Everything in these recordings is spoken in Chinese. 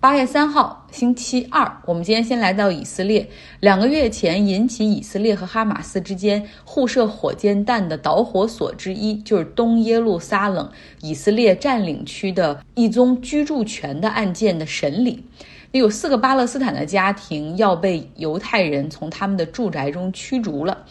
八月三号，星期二，我们今天先来到以色列。两个月前引起以色列和哈马斯之间互射火箭弹的导火索之一，就是东耶路撒冷以色列占领区的一宗居住权的案件的审理。有四个巴勒斯坦的家庭要被犹太人从他们的住宅中驱逐了。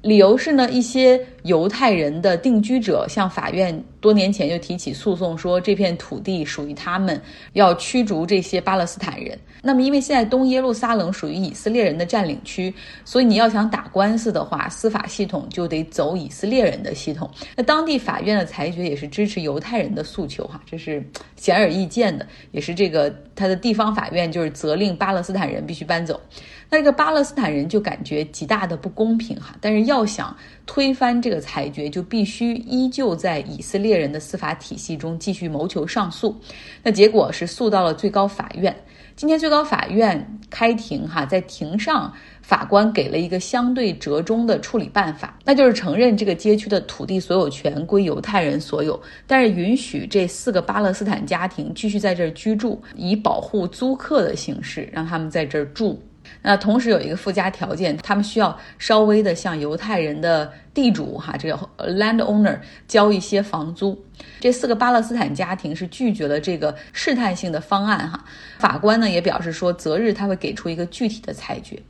理由是呢，一些犹太人的定居者向法院多年前就提起诉讼，说这片土地属于他们，要驱逐这些巴勒斯坦人。那么，因为现在东耶路撒冷属于以色列人的占领区，所以你要想打官司的话，司法系统就得走以色列人的系统。那当地法院的裁决也是支持犹太人的诉求，哈，这是显而易见的，也是这个他的地方法院就是责令巴勒斯坦人必须搬走。那这个巴勒斯坦人就感觉极大的不公平哈，但是要想推翻这个裁决，就必须依旧在以色列人的司法体系中继续谋求上诉。那结果是诉到了最高法院。今天最高法院开庭哈，在庭上法官给了一个相对折中的处理办法，那就是承认这个街区的土地所有权归犹太人所有，但是允许这四个巴勒斯坦家庭继续在这儿居住，以保护租客的形式让他们在这儿住。那同时有一个附加条件，他们需要稍微的向犹太人的地主哈，这个 landowner 交一些房租。这四个巴勒斯坦家庭是拒绝了这个试探性的方案哈。法官呢也表示说，择日他会给出一个具体的裁决。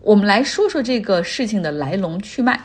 我们来说说这个事情的来龙去脉。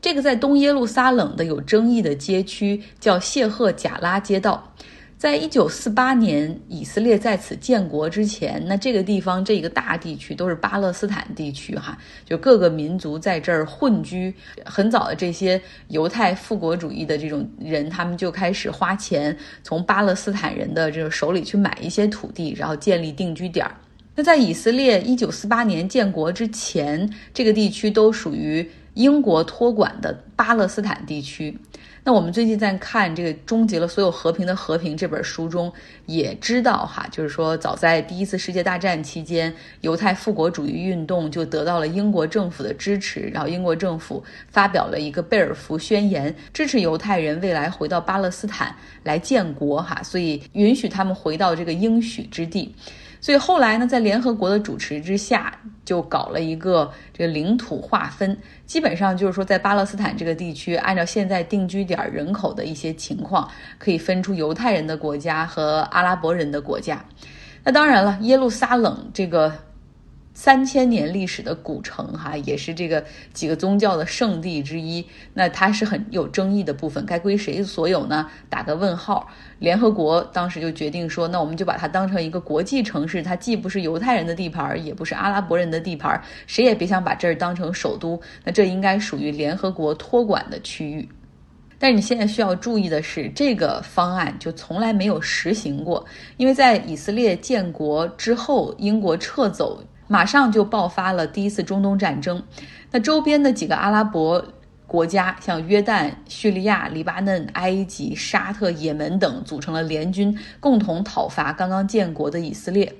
这个在东耶路撒冷的有争议的街区叫谢赫贾拉街道。在一九四八年以色列在此建国之前，那这个地方这个大地区都是巴勒斯坦地区，哈，就各个民族在这儿混居。很早的这些犹太复国主义的这种人，他们就开始花钱从巴勒斯坦人的这个手里去买一些土地，然后建立定居点儿。那在以色列一九四八年建国之前，这个地区都属于英国托管的巴勒斯坦地区。那我们最近在看这个《终结了所有和平的和平》这本书中，也知道哈，就是说早在第一次世界大战期间，犹太复国主义运动就得到了英国政府的支持，然后英国政府发表了一个贝尔福宣言，支持犹太人未来回到巴勒斯坦来建国哈，所以允许他们回到这个应许之地。所以后来呢，在联合国的主持之下，就搞了一个这个领土划分，基本上就是说，在巴勒斯坦这个地区，按照现在定居点人口的一些情况，可以分出犹太人的国家和阿拉伯人的国家。那当然了，耶路撒冷这个。三千年历史的古城，哈，也是这个几个宗教的圣地之一。那它是很有争议的部分，该归谁所有呢？打个问号。联合国当时就决定说，那我们就把它当成一个国际城市，它既不是犹太人的地盘，也不是阿拉伯人的地盘，谁也别想把这儿当成首都。那这应该属于联合国托管的区域。但是你现在需要注意的是，这个方案就从来没有实行过，因为在以色列建国之后，英国撤走。马上就爆发了第一次中东战争，那周边的几个阿拉伯国家，像约旦、叙利亚、黎巴嫩、埃及、沙特、也门等，组成了联军，共同讨伐刚刚建国的以色列。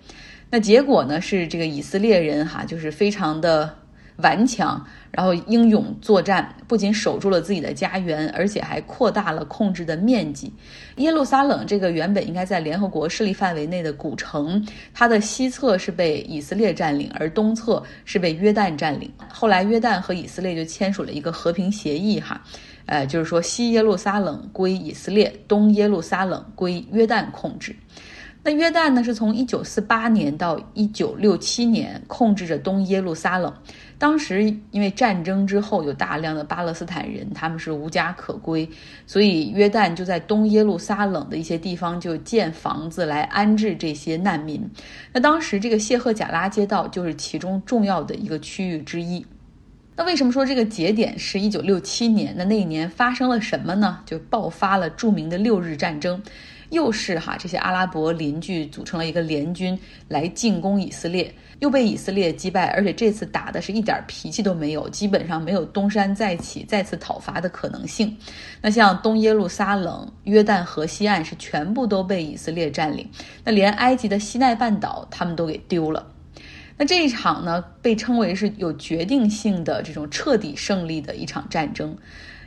那结果呢，是这个以色列人哈，就是非常的。顽强，然后英勇作战，不仅守住了自己的家园，而且还扩大了控制的面积。耶路撒冷这个原本应该在联合国势力范围内的古城，它的西侧是被以色列占领，而东侧是被约旦占领。后来约旦和以色列就签署了一个和平协议，哈，呃，就是说西耶路撒冷归以色列，东耶路撒冷归约旦控制。那约旦呢，是从一九四八年到一九六七年控制着东耶路撒冷。当时因为战争之后有大量的巴勒斯坦人，他们是无家可归，所以约旦就在东耶路撒冷的一些地方就建房子来安置这些难民。那当时这个谢赫贾拉街道就是其中重要的一个区域之一。那为什么说这个节点是一九六七年？那那一年发生了什么呢？就爆发了著名的六日战争。又是哈，这些阿拉伯邻居组成了一个联军来进攻以色列，又被以色列击败，而且这次打的是一点脾气都没有，基本上没有东山再起、再次讨伐的可能性。那像东耶路撒冷、约旦河西岸是全部都被以色列占领，那连埃及的西奈半岛他们都给丢了。那这一场呢，被称为是有决定性的这种彻底胜利的一场战争。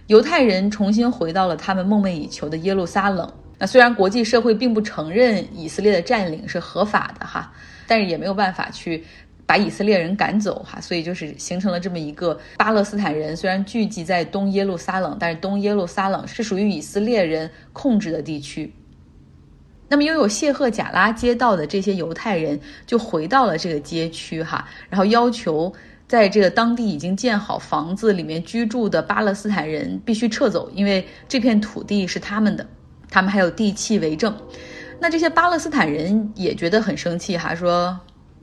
犹太人重新回到了他们梦寐以求的耶路撒冷，那虽然国际社会并不承认以色列的占领是合法的哈，但是也没有办法去把以色列人赶走哈，所以就是形成了这么一个巴勒斯坦人虽然聚集在东耶路撒冷，但是东耶路撒冷是属于以色列人控制的地区。那么拥有谢赫贾拉街道的这些犹太人就回到了这个街区哈，然后要求在这个当地已经建好房子里面居住的巴勒斯坦人必须撤走，因为这片土地是他们的。他们还有地契为证，那这些巴勒斯坦人也觉得很生气哈，说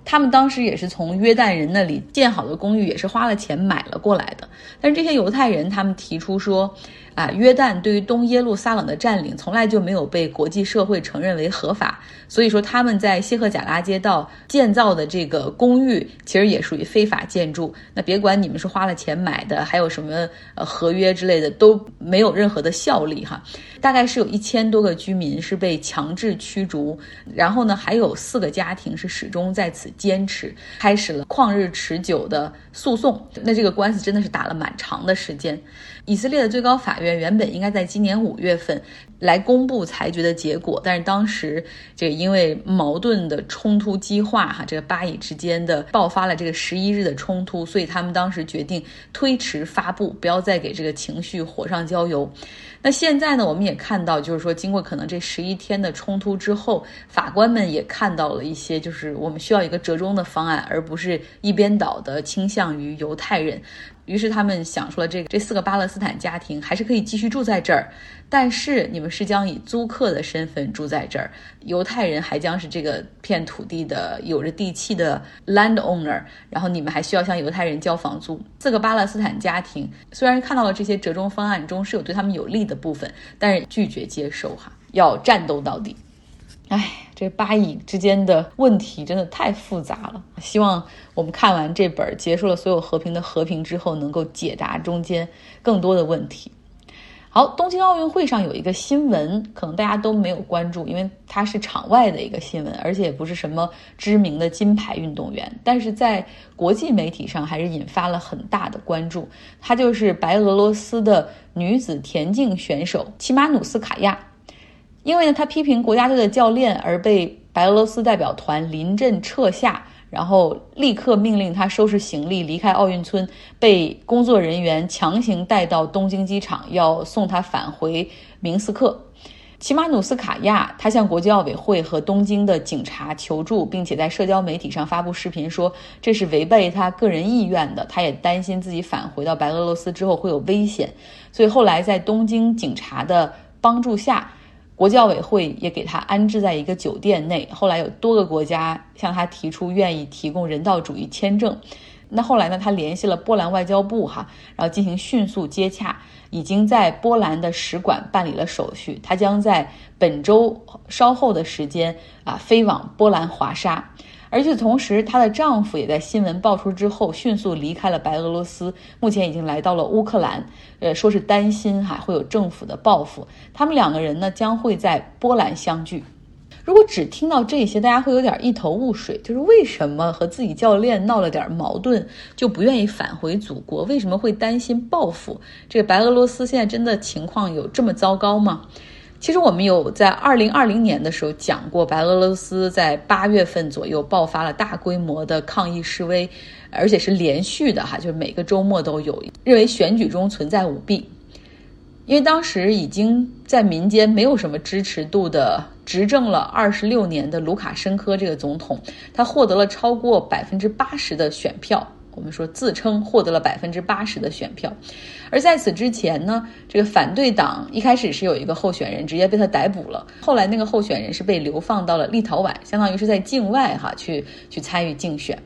他们当时也是从约旦人那里建好的公寓，也是花了钱买了过来的。但是这些犹太人他们提出说。啊，约旦对于东耶路撒冷的占领从来就没有被国际社会承认为合法，所以说他们在谢赫贾拉街道建造的这个公寓其实也属于非法建筑。那别管你们是花了钱买的，还有什么呃合约之类的，都没有任何的效力哈。大概是有一千多个居民是被强制驱逐，然后呢还有四个家庭是始终在此坚持，开始了旷日持久的诉讼。那这个官司真的是打了蛮长的时间。以色列的最高法院原本应该在今年五月份来公布裁决的结果，但是当时这个因为矛盾的冲突激化，哈，这个巴以之间的爆发了这个十一日的冲突，所以他们当时决定推迟发布，不要再给这个情绪火上浇油。那现在呢，我们也看到，就是说经过可能这十一天的冲突之后，法官们也看到了一些，就是我们需要一个折中的方案，而不是一边倒的倾向于犹太人。于是他们想出了这个，这四个巴勒斯坦家庭还是可以继续住在这儿，但是你们是将以租客的身份住在这儿，犹太人还将是这个片土地的有着地契的 landowner，然后你们还需要向犹太人交房租。四个巴勒斯坦家庭虽然看到了这些折中方案中是有对他们有利的部分，但是拒绝接受哈，要战斗到底。哎，这巴以之间的问题真的太复杂了。希望我们看完这本《结束了所有和平的和平》之后，能够解答中间更多的问题。好，东京奥运会上有一个新闻，可能大家都没有关注，因为它是场外的一个新闻，而且也不是什么知名的金牌运动员，但是在国际媒体上还是引发了很大的关注。她就是白俄罗斯的女子田径选手齐马努斯卡娅。因为呢，他批评国家队的教练而被白俄罗斯代表团临阵撤下，然后立刻命令他收拾行李离开奥运村，被工作人员强行带到东京机场，要送他返回明斯克。齐马努斯卡娅他向国际奥委会和东京的警察求助，并且在社交媒体上发布视频，说这是违背他个人意愿的。他也担心自己返回到白俄罗斯之后会有危险，所以后来在东京警察的帮助下。国教委会也给他安置在一个酒店内。后来有多个国家向他提出愿意提供人道主义签证。那后来呢？他联系了波兰外交部，哈，然后进行迅速接洽，已经在波兰的使馆办理了手续。他将在本周稍后的时间啊飞往波兰华沙。而与此同时，她的丈夫也在新闻爆出之后迅速离开了白俄罗斯，目前已经来到了乌克兰。呃，说是担心哈会有政府的报复。他们两个人呢将会在波兰相聚。如果只听到这些，大家会有点一头雾水，就是为什么和自己教练闹了点矛盾就不愿意返回祖国？为什么会担心报复？这个白俄罗斯现在真的情况有这么糟糕吗？其实我们有在二零二零年的时候讲过，白俄罗斯在八月份左右爆发了大规模的抗议示威，而且是连续的哈，就是每个周末都有，认为选举中存在舞弊。因为当时已经在民间没有什么支持度的执政了二十六年的卢卡申科这个总统，他获得了超过百分之八十的选票。我们说自称获得了百分之八十的选票，而在此之前呢，这个反对党一开始是有一个候选人直接被他逮捕了，后来那个候选人是被流放到了立陶宛，相当于是在境外哈去去参与竞选，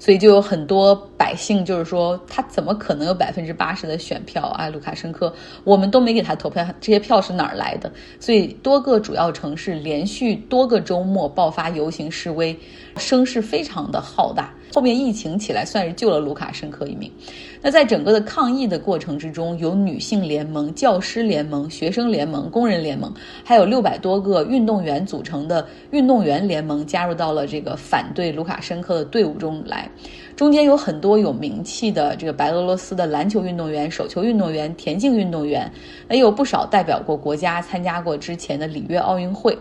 所以就有很多百姓就是说他怎么可能有百分之八十的选票啊？卢卡申科，我们都没给他投票，这些票是哪儿来的？所以多个主要城市连续多个周末爆发游行示威，声势非常的浩大。后面疫情起来，算是救了卢卡申科一命。那在整个的抗疫的过程之中，有女性联盟、教师联盟、学生联盟、工人联盟，还有六百多个运动员组成的运动员联盟加入到了这个反对卢卡申科的队伍中来。中间有很多有名气的这个白俄罗斯的篮球运动员、手球运动员、田径运动员，也有不少代表过国家参加过之前的里约奥运会。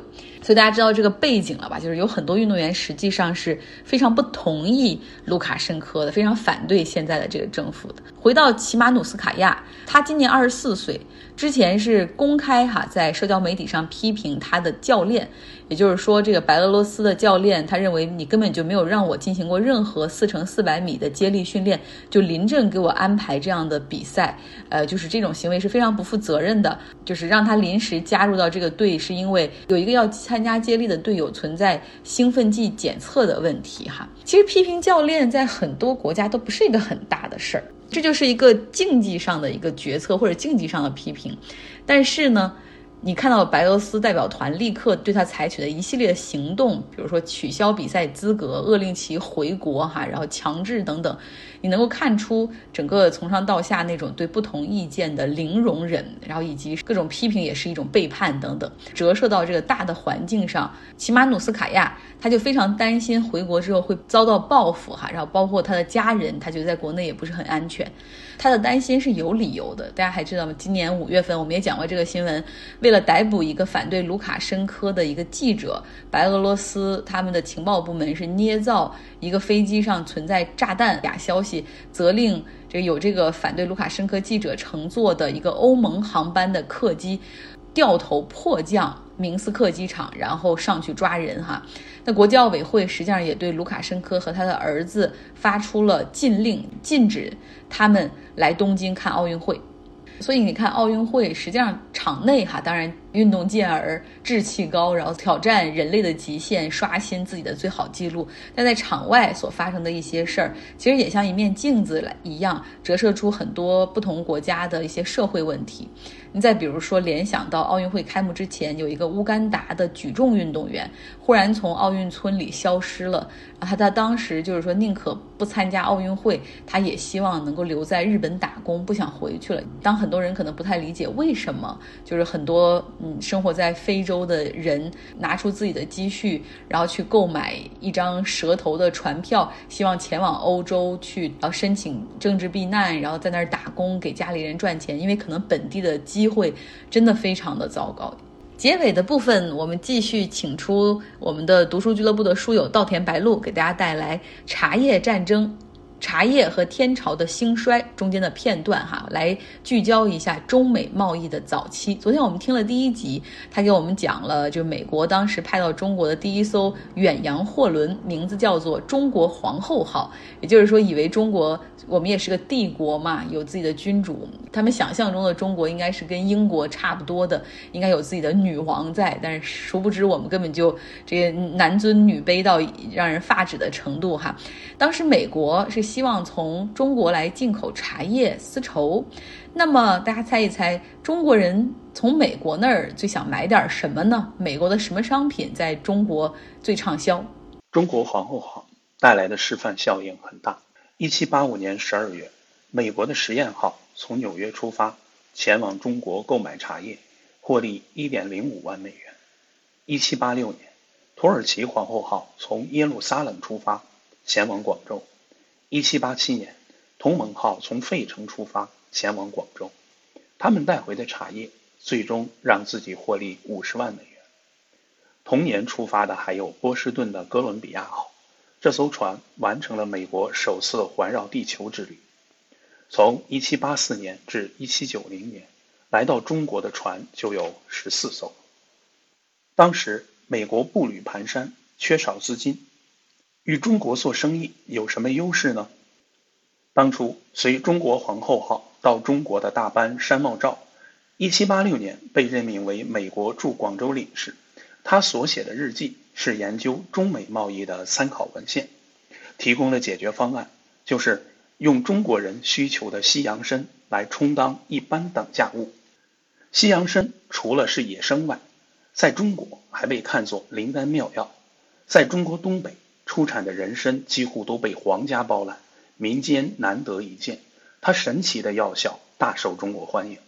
所以大家知道这个背景了吧？就是有很多运动员实际上是非常不同意卢卡申科的，非常反对现在的这个政府的。回到齐马努斯卡亚，他今年二十四岁，之前是公开哈在社交媒体上批评他的教练。也就是说，这个白俄罗斯的教练，他认为你根本就没有让我进行过任何四乘四百米的接力训练，就临阵给我安排这样的比赛，呃，就是这种行为是非常不负责任的。就是让他临时加入到这个队，是因为有一个要参加接力的队友存在兴奋剂检测的问题哈。其实批评教练在很多国家都不是一个很大的事儿，这就是一个竞技上的一个决策或者竞技上的批评，但是呢。你看到白俄罗斯代表团立刻对他采取的一系列的行动，比如说取消比赛资格、勒令其回国哈，然后强制等等，你能够看出整个从上到下那种对不同意见的零容忍，然后以及各种批评也是一种背叛等等，折射到这个大的环境上，齐马努斯卡亚他就非常担心回国之后会遭到报复哈，然后包括他的家人，他觉得在国内也不是很安全。他的担心是有理由的，大家还知道吗？今年五月份我们也讲过这个新闻，为为了逮捕一个反对卢卡申科的一个记者，白俄罗斯他们的情报部门是捏造一个飞机上存在炸弹假消息，责令这个有这个反对卢卡申科记者乘坐的一个欧盟航班的客机掉头迫降明斯克机场，然后上去抓人哈。那国际奥委会实际上也对卢卡申科和他的儿子发出了禁令，禁止他们。来东京看奥运会，所以你看奥运会实际上场内哈，当然。运动健儿，志气高，然后挑战人类的极限，刷新自己的最好记录。但在场外所发生的一些事儿，其实也像一面镜子来一样，折射出很多不同国家的一些社会问题。你再比如说，联想到奥运会开幕之前，有一个乌干达的举重运动员忽然从奥运村里消失了，他他当时就是说宁可不参加奥运会，他也希望能够留在日本打工，不想回去了。当很多人可能不太理解为什么，就是很多。嗯，生活在非洲的人拿出自己的积蓄，然后去购买一张蛇头的船票，希望前往欧洲去，然后申请政治避难，然后在那儿打工给家里人赚钱，因为可能本地的机会真的非常的糟糕。结尾的部分，我们继续请出我们的读书俱乐部的书友稻田白露，给大家带来茶叶战争。茶叶和天朝的兴衰中间的片段，哈，来聚焦一下中美贸易的早期。昨天我们听了第一集，他给我们讲了，就美国当时派到中国的第一艘远洋货轮，名字叫做“中国皇后号”，也就是说，以为中国我们也是个帝国嘛，有自己的君主。他们想象中的中国应该是跟英国差不多的，应该有自己的女王在，但是殊不知我们根本就这个男尊女卑到让人发指的程度，哈。当时美国是。希望从中国来进口茶叶、丝绸，那么大家猜一猜，中国人从美国那儿最想买点什么呢？美国的什么商品在中国最畅销？中国皇后号带来的示范效应很大。一七八五年十二月，美国的实验号从纽约出发，前往中国购买茶叶，获利一点零五万美元。一七八六年，土耳其皇后号从耶路撒冷出发，前往广州。一七八七年，同盟号从费城出发前往广州，他们带回的茶叶最终让自己获利五十万美元。同年出发的还有波士顿的哥伦比亚号，这艘船完成了美国首次环绕地球之旅。从一七八四年至一七九零年，来到中国的船就有十四艘。当时美国步履蹒跚，缺少资金。与中国做生意有什么优势呢？当初随中国皇后号到中国的大班山茂照，一七八六年被任命为美国驻广州领事。他所写的日记是研究中美贸易的参考文献，提供了解决方案，就是用中国人需求的西洋参来充当一般等价物。西洋参除了是野生外，在中国还被看作灵丹妙药，在中国东北。出产的人参几乎都被皇家包揽，民间难得一见。它神奇的药效大受中国欢迎，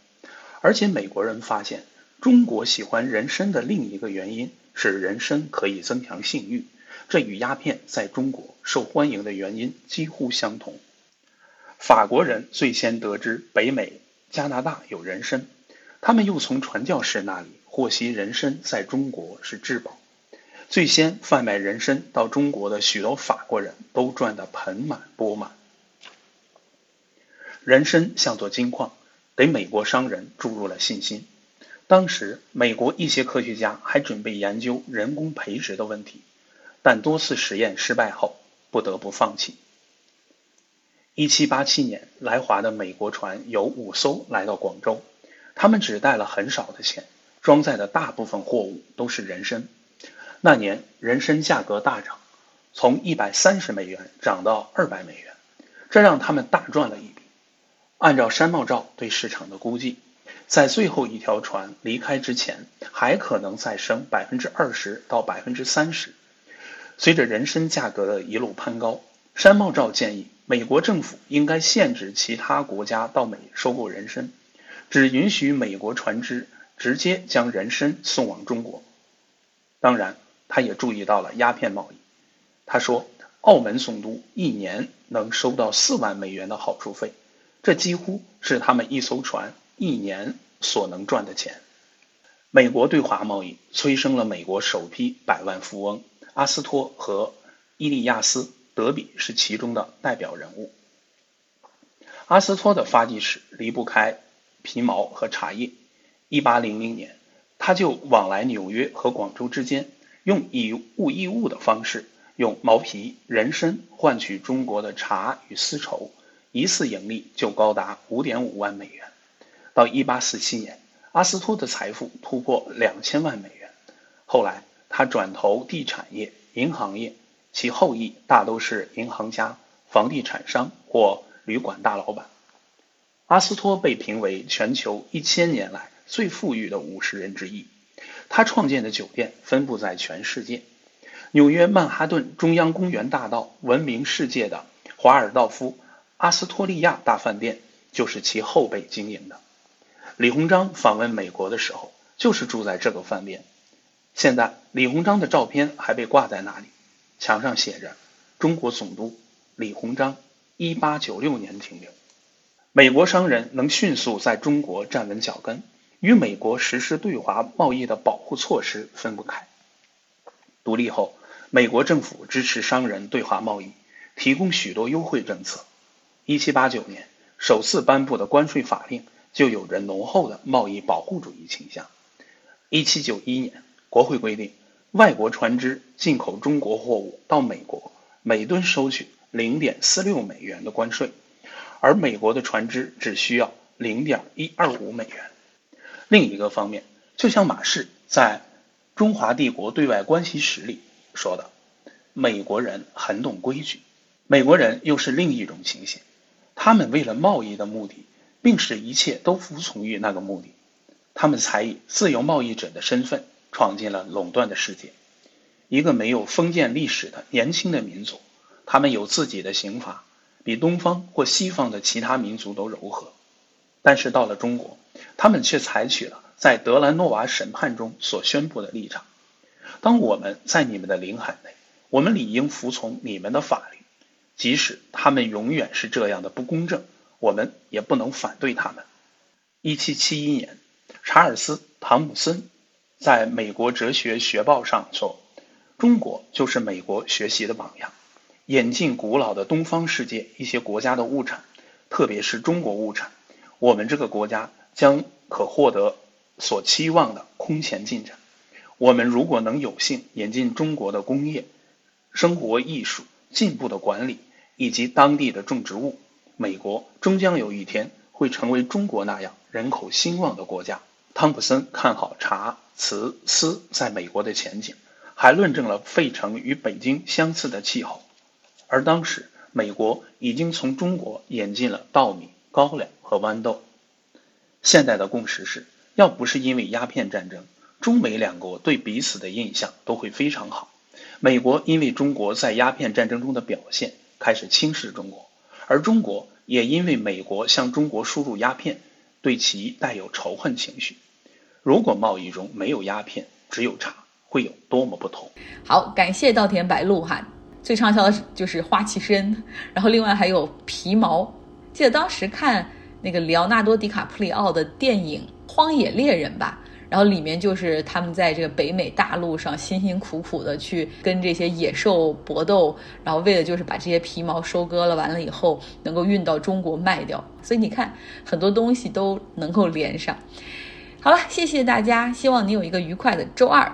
而且美国人发现中国喜欢人参的另一个原因是人参可以增强性欲，这与鸦片在中国受欢迎的原因几乎相同。法国人最先得知北美、加拿大有人参，他们又从传教士那里获悉人参在中国是至宝。最先贩卖人参到中国的许多法国人都赚得盆满钵满。人参像座金矿，给美国商人注入了信心。当时，美国一些科学家还准备研究人工培植的问题，但多次实验失败后，不得不放弃。1787年，来华的美国船有五艘来到广州，他们只带了很少的钱，装载的大部分货物都是人参。那年，人参价格大涨，从130美元涨到200美元，这让他们大赚了一笔。按照山茂照对市场的估计，在最后一条船离开之前，还可能再升百分之二十到百分之三十。随着人参价格的一路攀高，山茂照建议美国政府应该限制其他国家到美收购人参，只允许美国船只直接将人参送往中国。当然，他也注意到了鸦片贸易。他说，澳门总督一年能收到四万美元的好处费。这几乎是他们一艘船一年所能赚的钱。美国对华贸易催生了美国首批百万富翁，阿斯托和伊利亚斯·德比是其中的代表人物。阿斯托的发迹史离不开皮毛和茶叶。1800年，他就往来纽约和广州之间，用以物易物的方式，用毛皮、人参换取中国的茶与丝绸。一次盈利就高达五点五万美元。到一八四七年，阿斯托的财富突破两千万美元。后来，他转投地产业、银行业，其后裔大都是银行家、房地产商或旅馆大老板。阿斯托被评为全球一千年来最富裕的五十人之一。他创建的酒店分布在全世界。纽约曼哈顿中央公园大道闻名世界的华尔道夫。阿斯托利亚大饭店就是其后辈经营的。李鸿章访问美国的时候，就是住在这个饭店。现在李鸿章的照片还被挂在那里，墙上写着“中国总督李鸿章，一八九六年停留”。美国商人能迅速在中国站稳脚跟，与美国实施对华贸易的保护措施分不开。独立后，美国政府支持商人对华贸易，提供许多优惠政策。一七八九年首次颁布的关税法令就有着浓厚的贸易保护主义倾向。一七九一年，国会规定，外国船只进口中国货物到美国，每吨收取零点四六美元的关税，而美国的船只只需要零点一二五美元。另一个方面，就像马氏在《中华帝国对外关系史》里说的：“美国人很懂规矩。”美国人又是另一种情形。他们为了贸易的目的，并使一切都服从于那个目的。他们才以自由贸易者的身份闯进了垄断的世界。一个没有封建历史的年轻的民族，他们有自己的刑法，比东方或西方的其他民族都柔和。但是到了中国，他们却采取了在德兰诺瓦审判中所宣布的立场：当我们在你们的领海内，我们理应服从你们的法律。即使他们永远是这样的不公正，我们也不能反对他们。一七七一年，查尔斯·汤姆森在美国哲学学报上说：“中国就是美国学习的榜样，引进古老的东方世界一些国家的物产，特别是中国物产，我们这个国家将可获得所期望的空前进展。我们如果能有幸引进中国的工业、生活艺术、进步的管理。”以及当地的种植物，美国终将有一天会成为中国那样人口兴旺的国家。汤普森看好茶、瓷、丝在美国的前景，还论证了费城与北京相似的气候。而当时，美国已经从中国引进了稻米、高粱和豌豆。现在的共识是，要不是因为鸦片战争，中美两国对彼此的印象都会非常好。美国因为中国在鸦片战争中的表现开始轻视中国，而中国也因为美国向中国输入鸦片，对其带有仇恨情绪。如果贸易中没有鸦片，只有茶，会有多么不同？好，感谢稻田白露哈。最畅销的是就是花旗参，然后另外还有皮毛。记得当时看那个里奥纳多·迪卡普里奥的电影《荒野猎人》吧，然后里面就是他们在这个北美大陆上辛辛苦苦的去跟这些野兽搏斗，然后为了就是把这些皮毛收割了，完了以后能够运到中国卖掉。所以你看，很多东西都能够连上。好了，谢谢大家，希望你有一个愉快的周二。